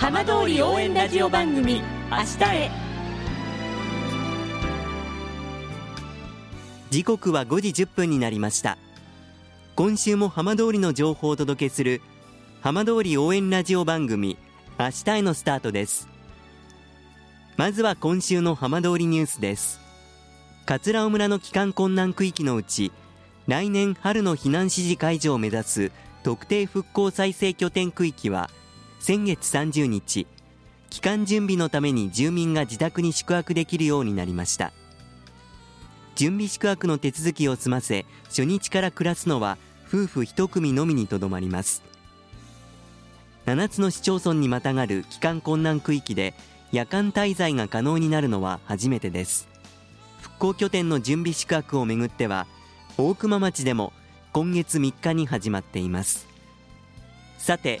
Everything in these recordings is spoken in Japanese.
浜通り応援ラジオ番組明日へ。時刻は5時1分になりました。今週も浜通りの情報をお届けする浜通り応援ラジオ番組明日へのスタートです。まずは今週の浜通りニュースです。桂尾村の帰還困難区域のうち来年春の避難指示解除を目指す特定復興再生拠点区域は先月30日帰還準備のために住民が自宅に宿泊できるようになりました。準備宿泊の手続きを済ませ初日から暮らすのは夫婦一組のみにとどまります。7つの市町村にまたがる帰還困難区域で夜間滞在が可能になるのは初めてです。復興拠点の準備宿泊をめぐっては大熊町でも今月3日に始まっています。さて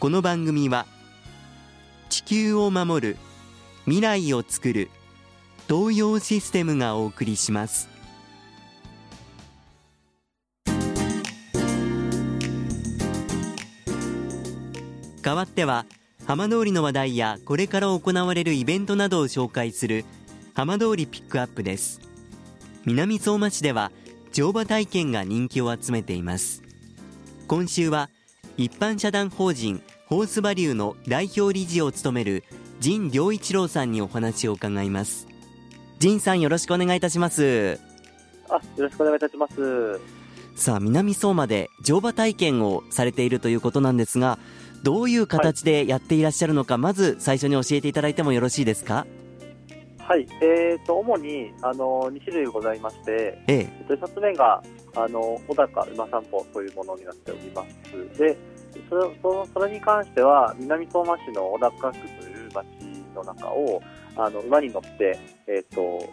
この番組は地球を守る未来をつくる東洋システムがお送りします。代わっては浜通りの話題やこれから行われるイベントなどを紹介する浜通りピックアップです。南相馬市では乗馬体験が人気を集めています。今週は一般社団法人ホースバリューの代表理事を務める陣良一郎さんにお話を伺います。陣さんよろしくお願いいたします。あよろしくお願いいたします。さあ南相馬で乗馬体験をされているということなんですがどういう形でやっていらっしゃるのか、はい、まず最初に教えていただいてもよろしいですか？はい、えーと、主にあの2種類ございまして、ええ。1つ目があの小高馬散歩というものになっております。でそれそのそれに関しては南相馬市の小高区という町の中をあの馬に乗って、えーと、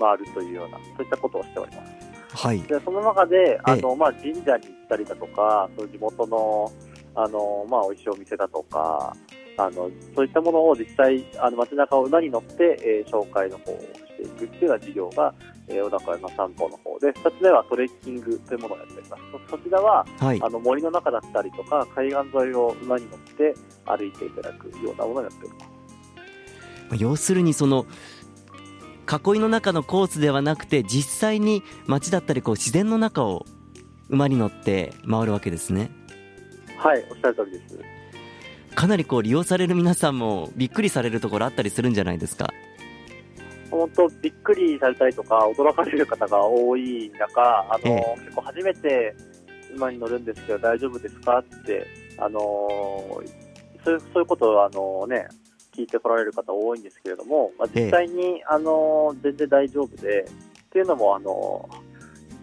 回るというようなそういったことをしております。はい、でその中であの、まあ、神社に行ったりだとかそう地元のあの、まあ、美味しいお店だとかあのそういったものを実際あの街中を馬に乗って、えー、紹介の方をしていくっていうような事業が、えー、小高山散歩の方で2つ目はトレッキングというものをやっております。そちらは、はい、あの森の中だったりとか海岸沿いを馬に乗って歩いていただくようなものをやっております。要するにその囲いの中のコースではなくて実際に街だったりこう自然の中を馬に乗って回るわけですね。はいおっしゃる通りですかなりこう利用される皆さんもびっくりされるところあったりするんじゃないですか？本当、びっくりされたりとか、驚かれる方が多い中、あの、ええ、結構初めて馬に乗るんですけど、大丈夫ですかって、あのそういうそういうことを、あのね、聞いてこられる方多いんですけれども、まあ、実際に、え、あの全然大丈夫で、っていうのも、あの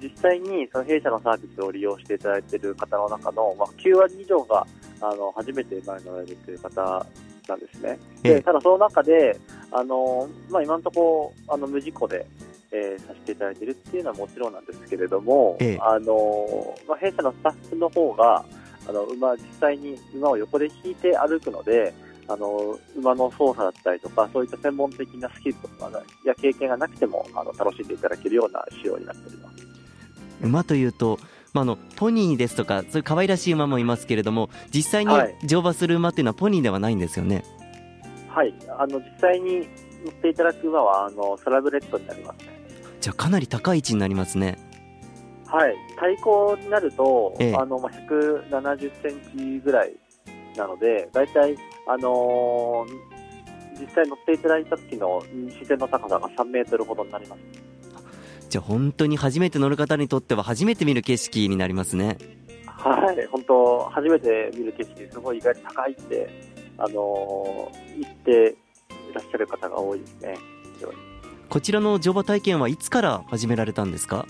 実際にその弊社のサービスを利用していただいている方の中の、まあ、9割以上があの初めて馬に乗られるという方なんですね。でただその中で、あのまあ、今のところあの無事故で、えー、させていただいているっていうのはもちろんなんですけれども、あのまあ、弊社のスタッフの方があの馬実際に馬を横で引いて歩くので、あの馬の操作だったりとかそういった専門的なスキルとかや経験がなくてもあの楽しんでいただけるような仕様になっております。馬というとまあ、のポニーですとかそういう可愛らしい馬もいますけれども実際に乗馬する馬っていうのはポニーではないんですよね？はい、あの実際に乗っていただく馬はあのサラブレッドになりますね。じゃあかなり高い位置になりますね。はい、対抗になると、ええ、あのまあ、170センチぐらいなので、大体、あのー、実際乗っていただいた時の自然の高さが3メートルほどになります。じゃあ本当に初めて乗る方にとっては初めて見る景色になりますね。はい、本当初めて見る景色すごい意外と高いってあのー、言っていらっしゃる方が多いですね。こちらの乗馬体験はいつから始められたんですか？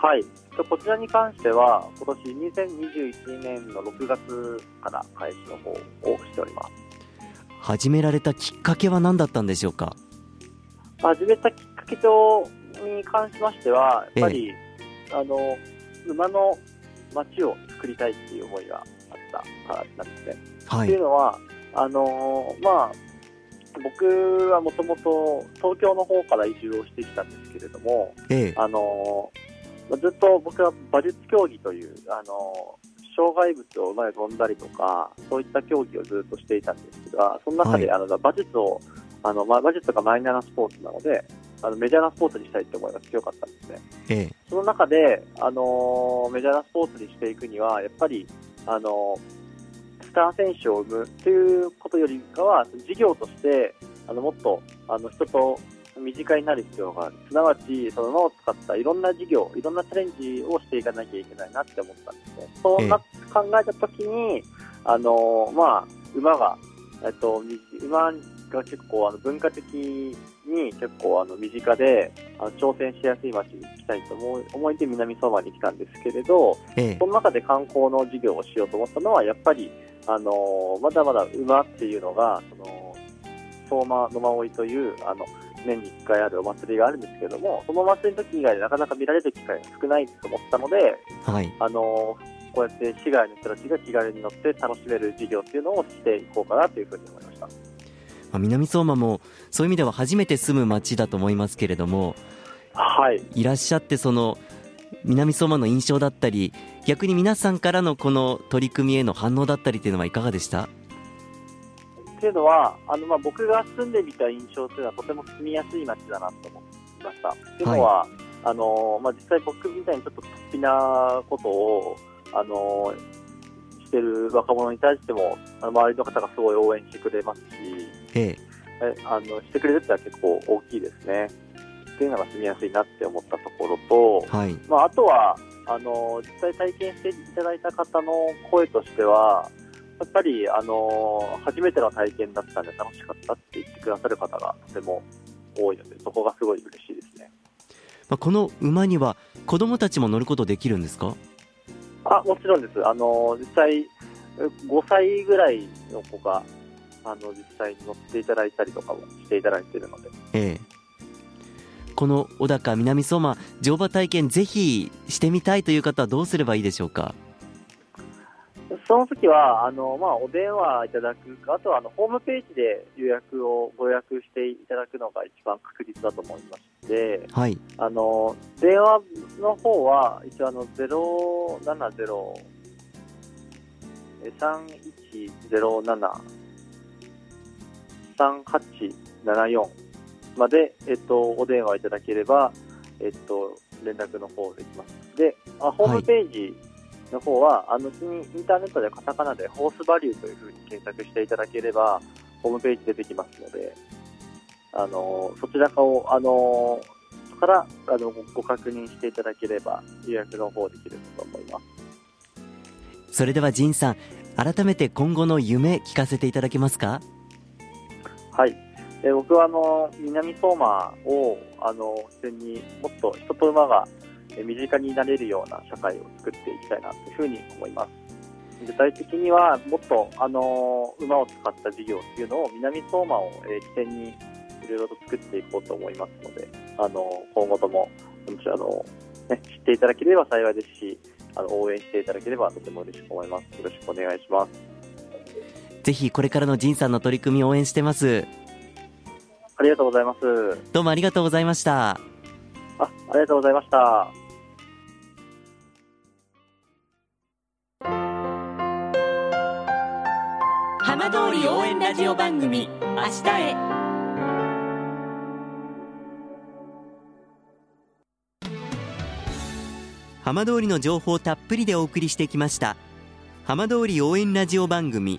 はい、こちらに関しては今年2021年の6月から開始の方をしております。始められたきっかけは何だったんでしょうか？始めたきっかけとに関しましては、やっぱり、ええ、あの馬の街を作りたいっていう思いがあったからなんですね。はい、っていうのは、あのまあ、僕はもともと東京の方から移住をしてきたんですけれども、ええ、あのずっと僕は馬術競技という、あの障害物を馬で飛んだりとか、そういった競技をずっとしていたんですが、その中で、はい、あの馬術を、あのまあ、馬術がマイナーなスポーツなので、あのメジャーなスポーツにしたいって思いが強かったんですね。ええ、その中で、あのメジャーなスポーツにしていくには、やっぱり、あのスター選手を生むということよりかは、事業としてあのもっとあの人と身近になる必要がある。すなわち、その馬を使ったいろんな事業、いろんなチャレンジをしていかなきゃいけないなって思ったんですね。そうな、考えたときに、あのまあ、馬が、えっと、馬が結構あの文化的に結構あの身近であの挑戦しやすい街に行きたいと思思いで南相馬に来たんですけれど、ええ、その中で観光の事業をしようと思ったのはやっぱりあのまだまだ馬っていうのがその相馬野馬追というあの年に1回あるお祭りがあるんですけれどもそのお祭りの時以外でなかなか見られる機会が少ないと思ったので、はい、あのこうやって市外の人たちが気軽に乗って楽しめる事業っていうのをしていこうかなというふうに思いました。まあ、南相馬もそういう意味では初めて住む町だと思いますけれども、はい、いらっしゃってその南相馬の印象だったり逆に皆さんからのこの取り組みへの反応だったりというのはいかがでした？っていうのはあのまあ僕が住んでみた印象というのはとても住みやすい街だなと思いました。っていうのは、はい、あのまあ、実際僕みたいにちょっと突飛なことをあのしてる若者に対しても周りの方がすごい応援してくれますし、ええ、あのしてくれるってのは結構大きいですね。っていうのが住みやすいなって思ったところと、はい、まあ、あとはあの実際体験していただいた方の声としてはやっぱり、あの初めての体験だったんで楽しかったって言ってくださる方がとても多いのでそこがすごい嬉しいですね。まあ、この馬には子どもたちも乗ることできるんですか？あもちろんです、あの実際、5歳ぐらいの子があの実際に乗っていただいたりとかもしていただいているので、ええ、この小高南相馬乗馬体験、ぜひしてみたいという方はどうすればいいでしょうか？その時はあのまあお電話いただくか、あとはあのホームページで予約をご予約していただくのが一番確実だと思いまして、はい、あの電話の方は一応あの070 3107 3874まで、えっと、お電話いただければ、えっと、連絡の方できます。で、あホームページの方は、はい、あの、にインターネットでカタカナでホースバリューというふうに検索していただければ、ホームページ出てきますので、あの、そちらかを、あの、から、あの、ご確認していただければ、予約の方できると思います。それでは、仁さん、改めて今後の夢、聞かせていただけますか？はい。え僕はあの南相馬をあの普通にもっと人と馬が身近になれるような社会を作っていきたいなというふうに思います。具体的にはもっとあの馬を使った事業っていうのを南相馬を、え起点にいろいろと作っていこうと思いますので、あの今後ともあの、ね、知っていただければ幸いですし、あの応援していただければとても嬉しく思います。よろしくお願いします。ぜひこれからの仁さんの取り組みを応援してます。ありがとうございます。どうもありがとうございました。あ、ありがとうございました。浜通り応援ラジオ番組明日へ浜通りの情報たっぷりでお送りしてきました浜通り応援ラジオ番組